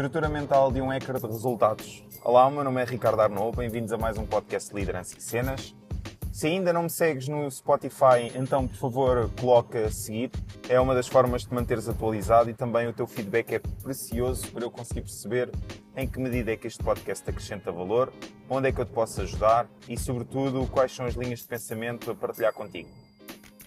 Estrutura mental de um hacker de resultados. Olá, o meu nome é Ricardo Arnaud, bem-vindos a mais um podcast de Liderança e Cenas. Se ainda não me segues no Spotify, então por favor coloca seguir. É uma das formas de manteres atualizado e também o teu feedback é precioso para eu conseguir perceber em que medida é que este podcast acrescenta valor, onde é que eu te posso ajudar e, sobretudo, quais são as linhas de pensamento a partilhar contigo.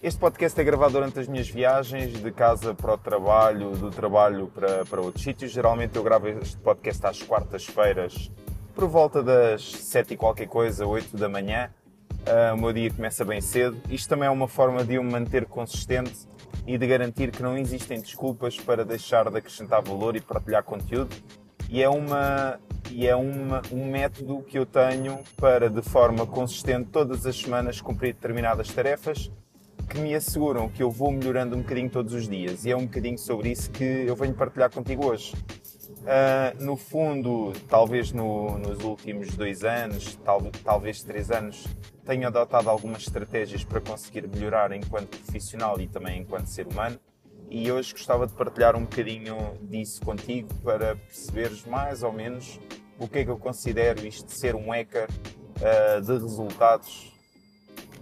Este podcast é gravado durante as minhas viagens, de casa para o trabalho, do trabalho para, para outros sítios. Geralmente eu gravo este podcast às quartas-feiras, por volta das sete e qualquer coisa, oito da manhã. Uh, o meu dia começa bem cedo. Isto também é uma forma de eu me manter consistente e de garantir que não existem desculpas para deixar de acrescentar valor e partilhar conteúdo. E é, uma, e é uma, um método que eu tenho para, de forma consistente, todas as semanas cumprir determinadas tarefas que me asseguram que eu vou melhorando um bocadinho todos os dias. E é um bocadinho sobre isso que eu venho partilhar contigo hoje. Uh, no fundo, talvez no, nos últimos dois anos, tal, talvez três anos, tenho adotado algumas estratégias para conseguir melhorar enquanto profissional e também enquanto ser humano. E hoje gostava de partilhar um bocadinho disso contigo para perceberes mais ou menos o que é que eu considero isto de ser um hacker uh, de resultados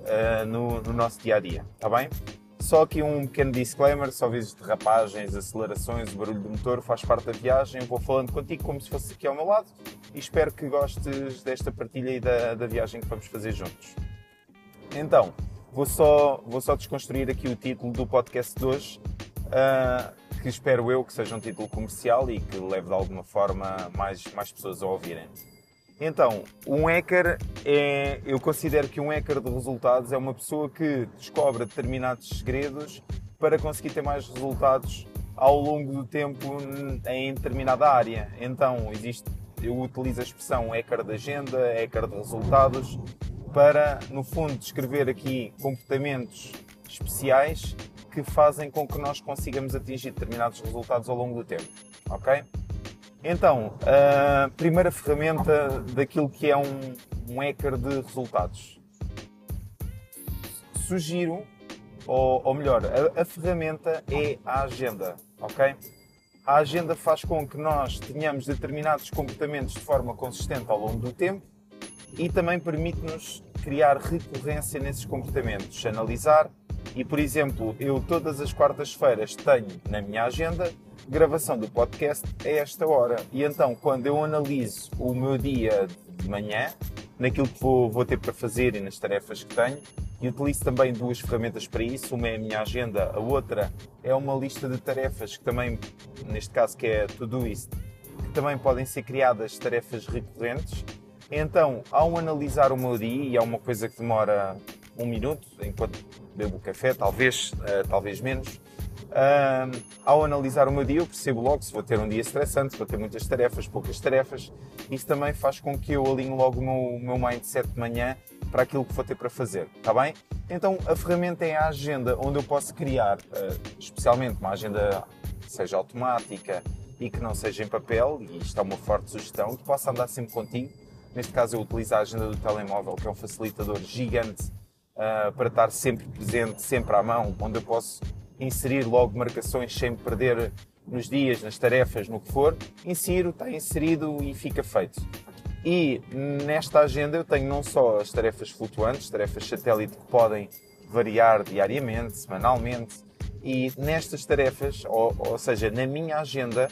uh, no, no, nosso dia a dia, está bem? Só aqui um pequeno disclaimer: só vezes derrapagens, acelerações, o barulho do motor faz parte da viagem. Vou falando contigo como se fosse aqui ao meu lado e espero que gostes desta partilha e da, da viagem que vamos fazer juntos. Então, vou só, vou só desconstruir aqui o título do podcast de hoje, uh, que espero eu que seja um título comercial e que leve de alguma forma mais, mais pessoas a ouvirem. Então, um hacker é. Eu considero que um hacker de resultados é uma pessoa que descobre determinados segredos para conseguir ter mais resultados ao longo do tempo em determinada área. Então, existe. Eu utilizo a expressão hacker de agenda, hacker de resultados, para, no fundo, descrever aqui comportamentos especiais que fazem com que nós consigamos atingir determinados resultados ao longo do tempo. Ok? Então, a primeira ferramenta daquilo que é um, um hacker de resultados. Sugiro, ou, ou melhor, a, a, ferramenta é a agenda, ok? A agenda faz com que nós tenhamos determinados comportamentos de forma consistente ao longo do tempo e também permite-nos criar recorrência nesses comportamentos, analisar e, por exemplo, eu todas as quartas-feiras tenho na minha agenda gravação do podcast a esta hora. E então, quando eu analiso o meu dia de manhã, naquilo que vou, vou ter para fazer e nas tarefas que tenho, e utilizo também duas ferramentas para isso. Uma é a minha agenda, a outra é uma lista de tarefas que também, neste caso, que é Todoist, que também podem ser criadas tarefas recorrentes. Então, ao analisar o meu dia, e é uma coisa que demora um minuto, enquanto bebo café, talvez, uh, talvez menos, Uh, ao analisar o meu dia, eu percebo logo se vou ter um dia estressante, se vou ter muitas tarefas, poucas tarefas. Isso também faz com que eu alinhe logo o meu, meu mindset de manhã para aquilo que vou ter para fazer, está bem? Então a ferramenta é a agenda, onde eu posso criar, uh, especialmente uma agenda que seja automática e que não seja em papel, e isto é uma forte sugestão, que possa andar sempre contigo. Neste caso eu utilizo a agenda do telemóvel, que é um facilitador gigante uh, para estar sempre presente, sempre à mão, onde eu posso inserir logo marcações sem perder nos dias, nas tarefas, no que for, insiro, está inserido e fica feito. E nesta agenda eu tenho não só as tarefas flutuantes, tarefas satélite que podem variar diariamente, semanalmente, e nestas tarefas, ou, ou seja, na minha agenda,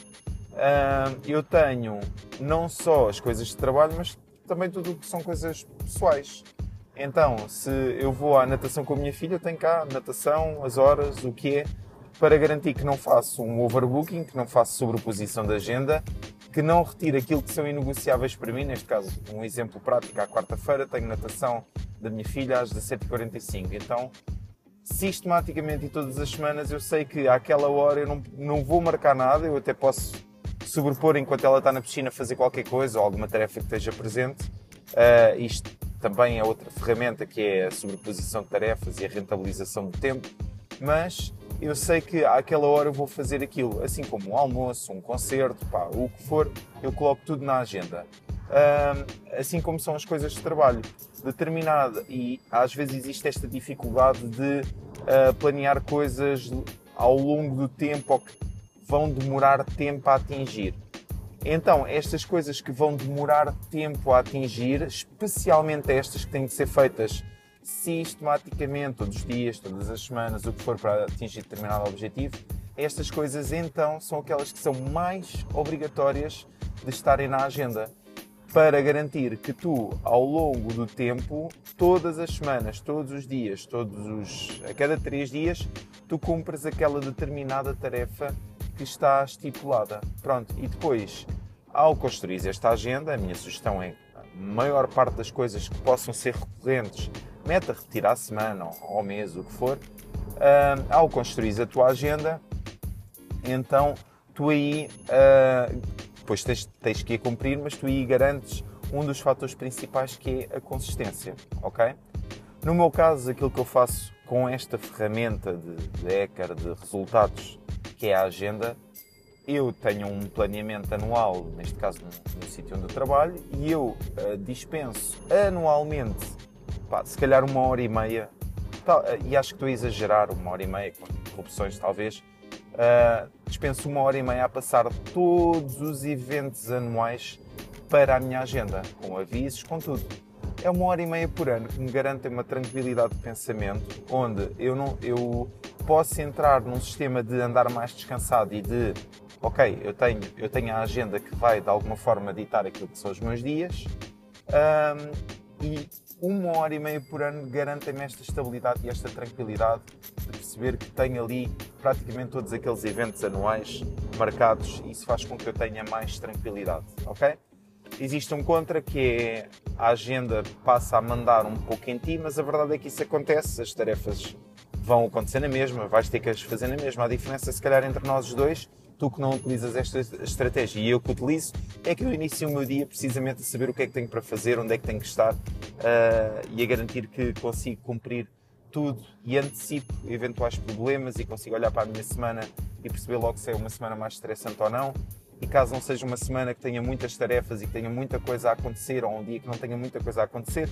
uh, eu tenho não só as coisas de trabalho, mas também tudo o que são coisas pessoais. Então, se eu vou à natação com a minha filha, tenho cá natação, as horas, o que é, para garantir que não faço um overbooking, que não faço sobreposição da agenda, que não retire aquilo que são inegociáveis para mim. Neste caso, um exemplo prático, à quarta-feira tenho natação da minha filha às 17h45. Então, sistematicamente e todas as semanas, eu sei que àquela hora eu não, não vou marcar nada, eu até posso sobrepor enquanto ela está na piscina fazer qualquer coisa ou alguma tarefa que esteja presente. Uh, isto também é outra ferramenta que é a sobreposição de tarefas e a rentabilização do tempo, mas eu sei que àquela hora eu vou fazer aquilo, assim como um almoço, um concerto, pá, o que for, eu coloco tudo na agenda. assim como são as coisas de trabalho. Determinada, e às vezes existe esta dificuldade de uh, planear coisas ao longo do tempo ou que vão demorar tempo a atingir. Então, estas coisas que vão demorar tempo a atingir, especialmente estas que têm que ser feitas sistematicamente, todos os dias, todas as semanas, o que for para atingir determinado objetivo, estas coisas então são aquelas que são mais obrigatórias de estarem na agenda para garantir que tu, ao longo do tempo, todas as semanas, todos os dias, todos os a cada três dias, tu cumpres aquela determinada tarefa que está estipulada. Pronto, e depois, ao construir esta agenda, a minha sugestão é a maior parte das coisas que possam ser recorrentes, meta repetir à semana ou ao mês, o que for, uh, ao construir a tua agenda, então tu aí uh, depois tens, tens que ir cumprir, mas tu aí garantes um dos fatores principais que é a consistência, ok? No meu caso, aquilo que eu faço com esta ferramenta de, de Ecker de resultados, que é a agenda, eu tenho um planeamento anual, neste caso no, no sítio onde eu trabalho, e eu uh, dispenso anualmente, pá, se calhar uma hora e meia, tal, uh, e acho que estou a exagerar, uma hora e meia, com interrupções talvez, uh, dispenso uma hora e meia a passar todos os eventos anuais para a minha agenda, com avisos, com tudo. É uma hora e meia por ano que me garante uma tranquilidade de pensamento, onde eu, não, eu posso entrar num sistema de andar mais descansado e de, ok, eu tenho, eu tenho a agenda que vai de alguma forma ditar aquilo que são os meus dias, um, e uma hora e meia por ano garantem-me esta estabilidade e esta tranquilidade de perceber que tenho ali praticamente todos aqueles eventos anuais marcados e isso faz com que eu tenha mais tranquilidade, ok? Existe um contra que é a agenda passa a mandar um pouco em ti, mas a verdade é que isso acontece, as tarefas vão acontecer na mesma, vais ter que as fazer na mesma. A diferença, se calhar, entre nós dois tu que não utilizas esta estratégia e eu que utilizo, é que eu inicio o meu dia precisamente a saber o que é que tenho para fazer, onde é que tenho que estar uh, e a garantir que consigo cumprir tudo e antecipo eventuais problemas e consigo olhar para a minha semana e perceber logo se é uma semana mais estressante ou não. E caso não seja uma semana que tenha muitas tarefas e que tenha muita coisa a acontecer, ou um dia que não tenha muita coisa a acontecer,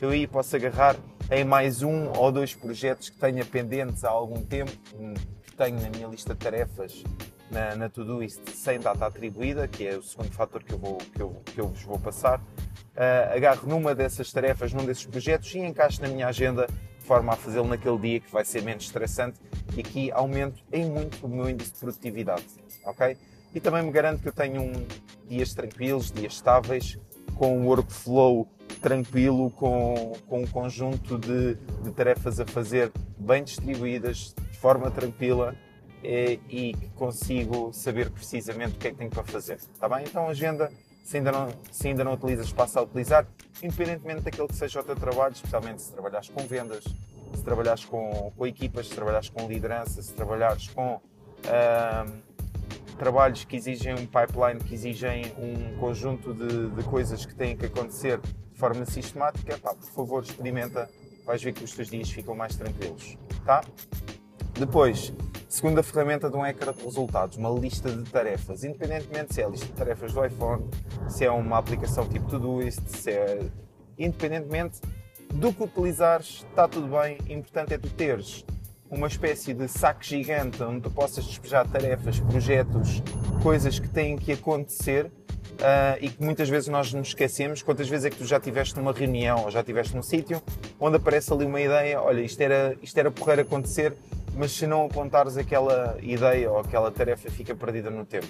eu aí posso agarrar em mais um ou dois projetos que tenha pendentes há algum tempo, que tenho na minha lista de tarefas na, na Todoist sem data atribuída, que é o segundo fator que eu, vou, que eu, que eu vos vou passar. Uh, agarro numa dessas tarefas, num desses projetos e encaixo na minha agenda de forma a fazê-lo naquele dia que vai ser menos estressante e aqui aumento em muito o meu índice de produtividade, ok? E também me garanto que eu tenho um, dias tranquilos, dias estáveis, com um workflow tranquilo, com, com um conjunto de, de tarefas a fazer bem distribuídas, de forma tranquila, e, e que consigo saber precisamente o que é que tenho para fazer. Está bem? Então, agenda, se ainda não, se ainda não utilizas, passa a utilizar, independentemente daquele que seja o teu trabalho, especialmente se trabalhares com vendas, se trabalhares com, com equipas, se trabalhares com liderança, se trabalhares com uh, trabalhos que exigem um pipeline, que exigem um conjunto de, de coisas que têm que acontecer de forma sistemática, pá, por favor, experimenta, vais ver que os teus dias ficam mais tranquilos. Tá? Depois, segunda ferramenta de um ecrã de resultados, uma lista de tarefas, independentemente se é a lista de tarefas do iPhone, se é uma aplicação tipo Todoist, se é independentemente do que utilizares, está tudo bem. O importante é tu teres uma espécie de saco gigante onde tu possas despejar tarefas, projetos, coisas que têm que acontecer uh, e que muitas vezes nós nos esquecemos. Quantas vezes é que tu já estiveste numa reunião ou já estiveste num sítio onde aparece ali uma ideia, olha, isto era, isto era porrer acontecer, mas se não apontares aquela ideia ou aquela tarefa fica perdida no tempo.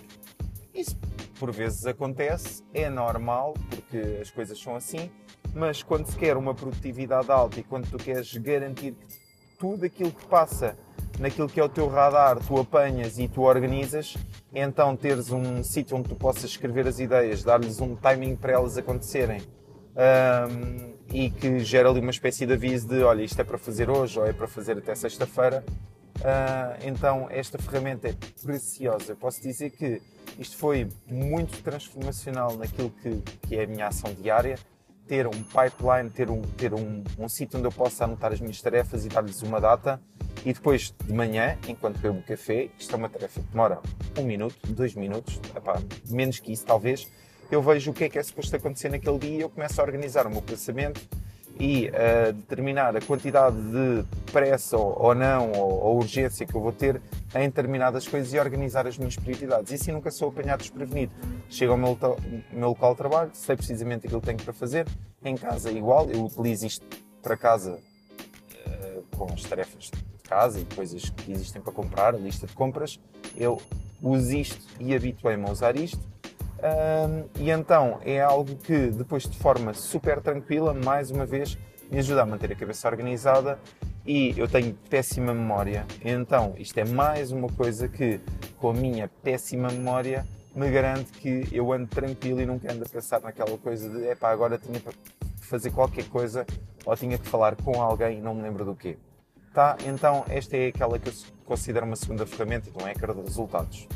Isso por vezes acontece, é normal, porque as coisas são assim, mas quando se quer uma produtividade alta e quando tu queres garantir que tudo aquilo que passa naquilo que é o teu radar, tu apanhas e tu organizas, então teres um sítio onde tu possas escrever as ideias, dar-lhes um timing para elas acontecerem um, e que gera ali uma espécie de aviso de olha, isto é para fazer hoje ou é para fazer até sexta-feira. Uh, então esta ferramenta é preciosa. Eu posso dizer que isto foi muito transformacional naquilo que, que é a minha ação diária. Ter um pipeline, ter um, ter um, um sítio onde eu possa anotar as minhas tarefas e dar-lhes uma data. E depois de manhã, enquanto bebo o café, isto é uma tarefa que demora um minuto, dois minutos, epá, menos que isso talvez, eu vejo o que é que é suposto acontecer naquele dia e eu começo a organizar o meu pensamento e uh, determinar a quantidade de pressa ou, ou não, ou, ou, urgência que eu vou ter em determinadas coisas e organizar as minhas prioridades. E assim nunca sou apanhado desprevenido. Chego ao meu, meu local de trabalho, sei precisamente aquilo que tenho para fazer. Em casa é igual, eu utilizo isto para casa uh, com as tarefas de casa e coisas que existem para comprar, a lista de compras. Eu uso isto e habituei-me a usar isto um, e então é algo que depois de forma super tranquila, mais uma vez, me ajuda a manter a cabeça organizada e eu tenho péssima memória. Então isto é mais uma coisa que, com a minha péssima memória, me garante que eu ando tranquilo e nunca ando a pensar naquela coisa de epá, agora tinha que fazer qualquer coisa ou tinha que falar com alguém e não me lembro do quê. Tá? Então esta é aquela que eu considero uma segunda ferramenta de um hacker de resultados.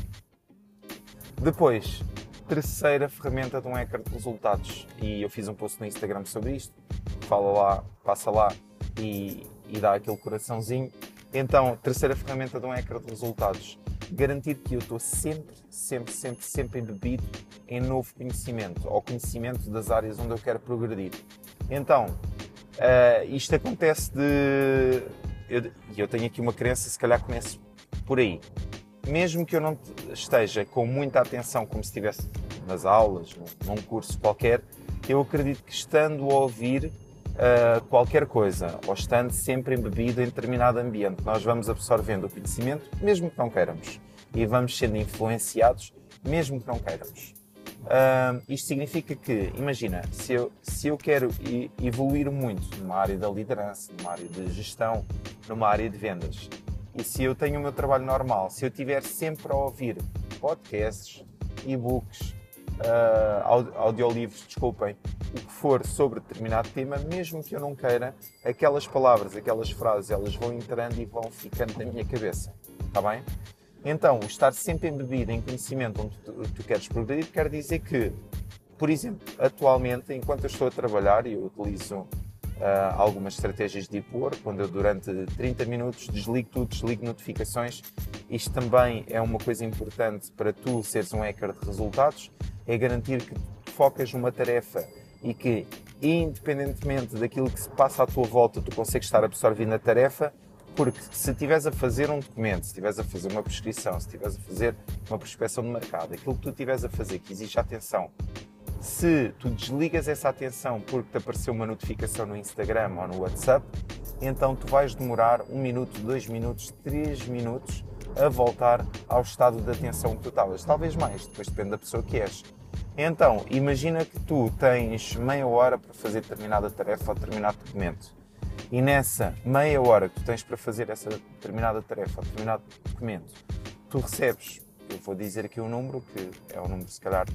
Depois, terceira ferramenta de um hacker de resultados. E eu fiz um post no Instagram sobre isto. Fala lá, passa lá e, e dá aquele coraçãozinho. Então, terceira ferramenta de um hacker de resultados. Garantir que eu estou sempre, sempre, sempre, sempre embebido em novo conhecimento, ou conhecimento das áreas onde eu quero progredir. Então, uh, isto acontece de. E eu, eu tenho aqui uma crença, se calhar começo por aí mesmo que eu não esteja com muita atenção, como se estivesse nas aulas, num curso qualquer, eu acredito que estando a ouvir uh, qualquer coisa, ou estando sempre embebido em determinado ambiente, nós vamos absorvendo o conhecimento, mesmo que não queiramos, e vamos sendo influenciados, mesmo que não queiramos. Uh, isto significa que, imagina, se eu, se eu quero evoluir muito numa área da liderança, numa área de gestão, numa área de vendas, e se eu tenho o meu trabalho normal, se eu estiver sempre a ouvir podcasts, e-books, uh, audiolivros, desculpem, o que for sobre determinado tema, mesmo que eu não queira, aquelas palavras, aquelas frases, elas vão entrando e vão ficando na minha cabeça. Está bem? Então, estar sempre embebido em conhecimento onde tu, tu queres progredir quer dizer que, por exemplo, atualmente, enquanto eu estou a trabalhar e eu utilizo uh, algumas estratégias de pôr, quando eu durante 30 minutos desligo tudo, desligo notificações. Isto também é uma coisa importante para tu seres um hacker de resultados, é garantir que focas numa tarefa e que, independentemente daquilo que se passa à tua volta, tu consegues estar absorvendo a tarefa, porque se estiveres a fazer um documento, se estiveres a fazer uma prescrição, se estiveres a fazer uma prospecção de mercado, aquilo que tu estiveres a fazer que exige atenção se tu desligas essa atenção porque te apareceu uma notificação no Instagram ou no WhatsApp, então tu vais demorar um minuto, dois minutos, três minutos a voltar ao estado de atenção que tu estavas. Talvez mais, depois depende da pessoa que és. Então, imagina que tu tens meia hora para fazer determinada tarefa ou determinado documento. E nessa meia hora que tu tens para fazer essa determinada tarefa ou determinado documento, tu recebes, eu vou dizer aqui um número, que é um número se calhar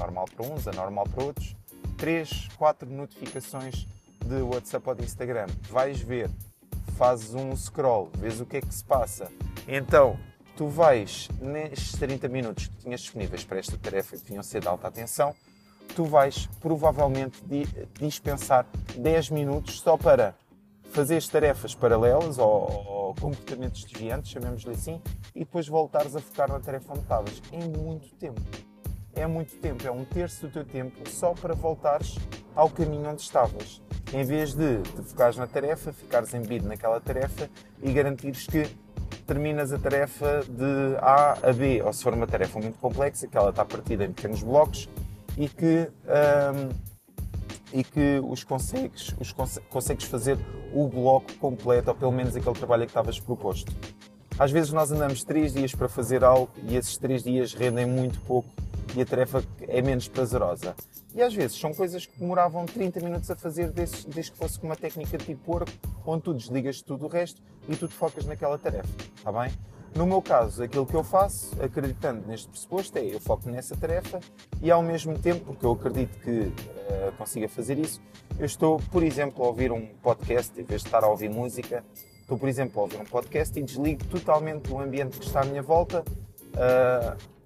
normal para uns, anormal para outros, 3, 4 notificações de WhatsApp ou de Instagram. Vais ver, fazes um scroll, vês o que é que se passa. Então, tu vais, nestes 30 minutos que tinhas disponíveis para esta tarefa que tinham ser de alta atenção, tu vais provavelmente dispensar 10 minutos só para fazer as tarefas paralelas ou, ou comportamentos desviantes, chamemos-lhe assim, e depois voltares a focar na tarefa onde estavas. Em muito tempo é muito tempo, é um terço do teu tempo só para voltares ao caminho onde estavas. Em vez de te focares na tarefa, ficares embebido naquela tarefa e garantires que terminas a tarefa de A a B, ou se for uma tarefa muito complexa, que ela está partida em pequenos blocos e que, um, e que os consegues, os consegues fazer o bloco completo, ou pelo menos aquele trabalho que estavas proposto. Às vezes nós andamos três dias para fazer algo e esses três dias rendem muito pouco e a tarefa é menos prazerosa. E às vezes são coisas que demoravam 30 minutos a fazer desde, desde que fosse com uma técnica tipo porco, onde tu desligas tudo o resto e tu te focas naquela tarefa, está bem? No meu caso, aquilo que eu faço, acreditando neste pressuposto, é eu foco nessa tarefa e ao mesmo tempo, porque eu acredito que uh, consiga fazer isso, eu estou, por exemplo, a ouvir um podcast em vez de estar a ouvir música. Estou, por exemplo, a ouvir um podcast e desligo totalmente o ambiente que está à minha volta. Uh,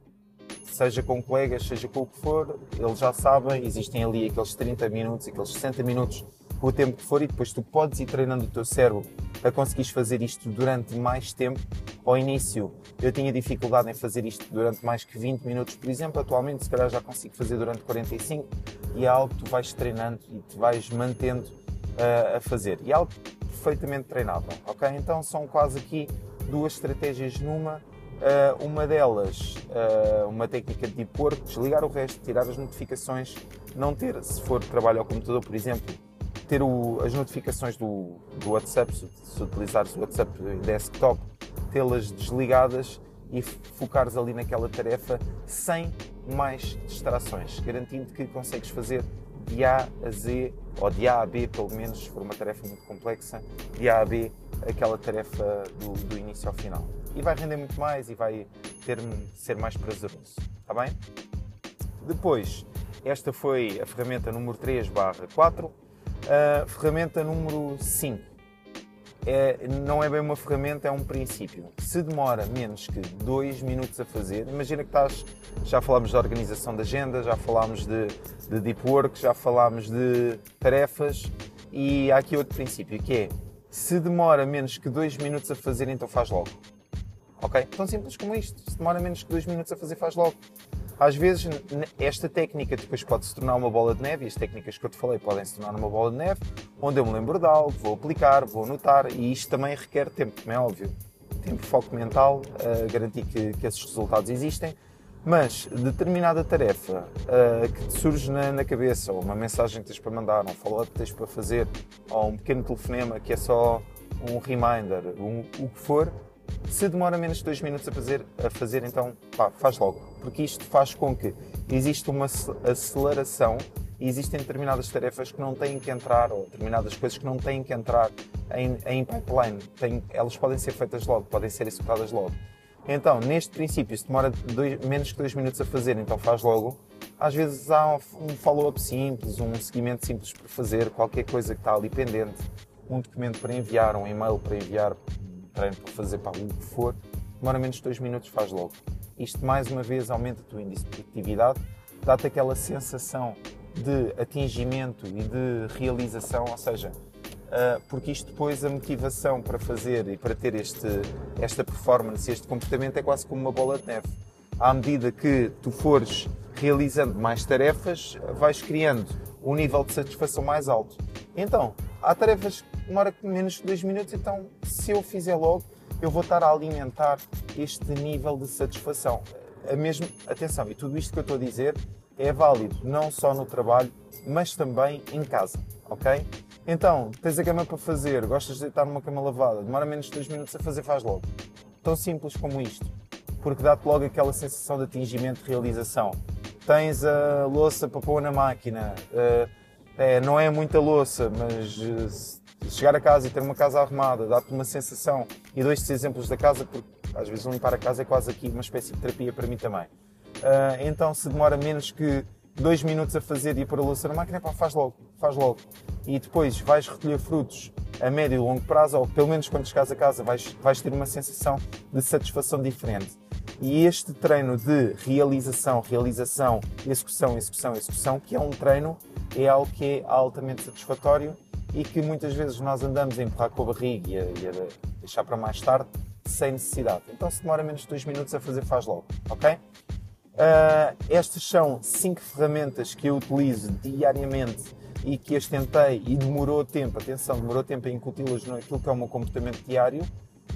seja com colegas, seja com o que for, eles já sabem, existem ali aqueles 30 minutos, aqueles 60 minutos, o tempo que for, e depois tu podes ir treinando o teu cérebro a conseguires fazer isto durante mais tempo. Ao início eu tinha dificuldade em fazer isto durante mais que 20 minutos, por exemplo, atualmente se calhar já consigo fazer durante 45 e é algo que tu vais treinando e te vais mantendo uh, a fazer. E é algo perfeitamente treinável, ok? Então são quase aqui duas estratégias numa. Uh, uma delas, uh, uma técnica de work, desligar o resto, tirar as notificações, não ter, se for trabalho ao computador, por exemplo, ter o, as notificações do, do WhatsApp, se, se utilizares o WhatsApp desktop, tê-las desligadas e focares ali naquela tarefa sem mais distrações, garantindo que consegues fazer de A a Z, ou de A a B, pelo menos, se for uma tarefa muito complexa, de A a B, aquela tarefa do, do início ao final. E vai render muito mais e vai ter, ser mais prazeroso. Está bem? Depois, esta foi a ferramenta número 3 barra 4. A ferramenta número 5 é, não é bem uma ferramenta, é um princípio. Se demora menos que 2 minutos a fazer, imagina que estás. Já falámos de organização da agenda, já falámos de, de deep work, já falámos de tarefas e há aqui outro princípio que é se demora menos que 2 minutos a fazer, então faz logo. Ok? Tão simples como isto. Se demora menos que 2 minutos a fazer, faz logo. Às vezes, esta técnica depois pode se tornar uma bola de neve, e as técnicas que eu te falei podem se tornar uma bola de neve, onde eu me lembro de algo, vou aplicar, vou anotar, e isto também requer tempo, como é óbvio. Tempo, foco mental, uh, garantir que, que, esses resultados existem, mas determinada tarefa uh, que te surge na, na, cabeça, ou uma mensagem que tens para mandar, um follow-up que tens para fazer, ou um pequeno telefonema que é só um reminder, um, o que for, se demora menos de 2 minutos a fazer, a fazer então pá, faz logo. Porque isto faz com que exista uma aceleração e existem determinadas tarefas que não têm que entrar, ou determinadas coisas que não têm que entrar em, em pipeline. Tem, elas podem ser feitas logo, podem ser executadas logo. Então, neste princípio, se demora dois, menos que 2 minutos a fazer, então faz logo. Às vezes há um follow-up simples, um seguimento simples para fazer, qualquer coisa que está ali pendente, um documento para enviar, um e-mail para enviar, para fazer para o que for, demora menos de 2 minutos, faz logo. Isto mais uma vez aumenta a tua índice de produtividade, dá-te aquela sensação de atingimento e de realização, ou seja, uh, porque isto depois a motivação para fazer e para ter este, esta performance, este comportamento é quase como uma bola de neve. À medida que tu fores realizando mais tarefas, vais criando um nível de satisfação mais alto. Então, há tarefas que demoram menos de 2 minutos, então se eu fizer logo, eu vou estar a alimentar este nível de satisfação. A mesmo, atenção, e tudo isto que eu estou a dizer é válido não só no trabalho, mas também em casa, ok? Então, tens a cama para fazer, gostas de deitar numa cama lavada, demora menos de 2 minutos a fazer, faz logo. Tão simples como isto, porque dá-te logo aquela sensação de atingimento, de realização. Tens a louça para pôr na máquina, uh, é, não é muita louça, mas uh, chegar a casa e ter uma casa arrumada dá-te uma sensação. E dou estes exemplos da casa porque às vezes limpar a casa é quase aqui uma espécie de terapia para mim também. Uh, então, se demora menos que dois minutos a fazer e a pôr a louça na máquina, pá, faz logo, faz logo. E depois vais recolher frutos a médio e longo prazo, ou pelo menos quando chegares a casa vais, vais ter uma sensação de satisfação diferente. E este treino de realização, realização, execução, execução, execução, que é um treino, é algo que é altamente satisfatório e que muitas vezes nós andamos a empurrar com a barriga e a, e a deixar para mais tarde, sem necessidade. Então, se demora menos de 2 minutos a fazer, faz logo, ok? Uh, estas são 5 ferramentas que eu utilizo diariamente e que as tentei e demorou tempo, atenção, demorou tempo a incuti-las naquilo que é o meu comportamento diário,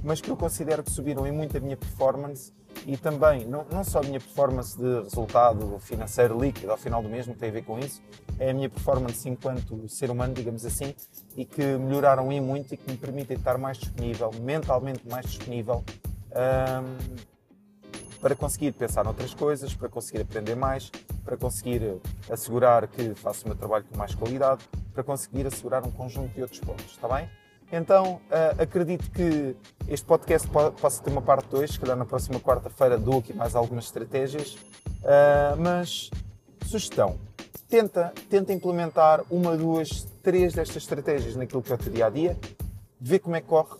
mas que eu considero que subiram em muito a minha performance e também, não, não só a minha performance de resultado financeiro líquido ao final do mês, não tem a ver com isso, é a minha performance enquanto ser humano, digamos assim, e que melhoraram em muito e que me permitem estar mais disponível, mentalmente mais disponível, um, para conseguir pensar noutras coisas, para conseguir aprender mais, para conseguir assegurar que faço o meu trabalho com mais qualidade, para conseguir assegurar um conjunto de outros pontos, está bem? Então, uh, acredito que este podcast possa ter uma parte 2, se calhar na próxima quarta-feira dou aqui mais algumas estratégias, uh, mas sugestão, tenta, tenta implementar uma, duas, três destas estratégias naquilo que é o teu dia-a-dia, vê como é que corre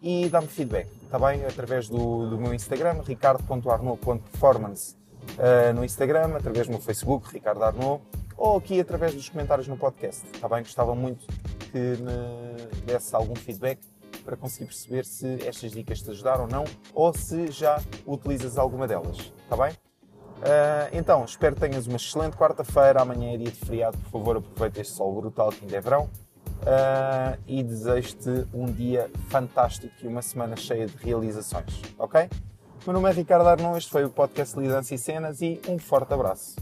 e dá-me feedback, está bem? Através do, do meu Instagram, ricardo.arnaud.performance uh, no Instagram, através do meu Facebook, Ricardo Arnaud, ou aqui através dos comentários no podcast, está bem? Gostava muito que me desse algum feedback para conseguir perceber se estas dicas te ajudaram ou não, ou se já utilizas alguma delas, está bem? Uh, então, espero que tenhas uma excelente quarta-feira. Amanhã é dia de feriado, por favor, aproveita este sol brutal que ainda é verão. uh, e desejo-te um dia fantástico e uma semana cheia de realizações, ok? Meu nome é Ricardo Arnon, este foi o podcast Lidança e Cenas e um forte abraço.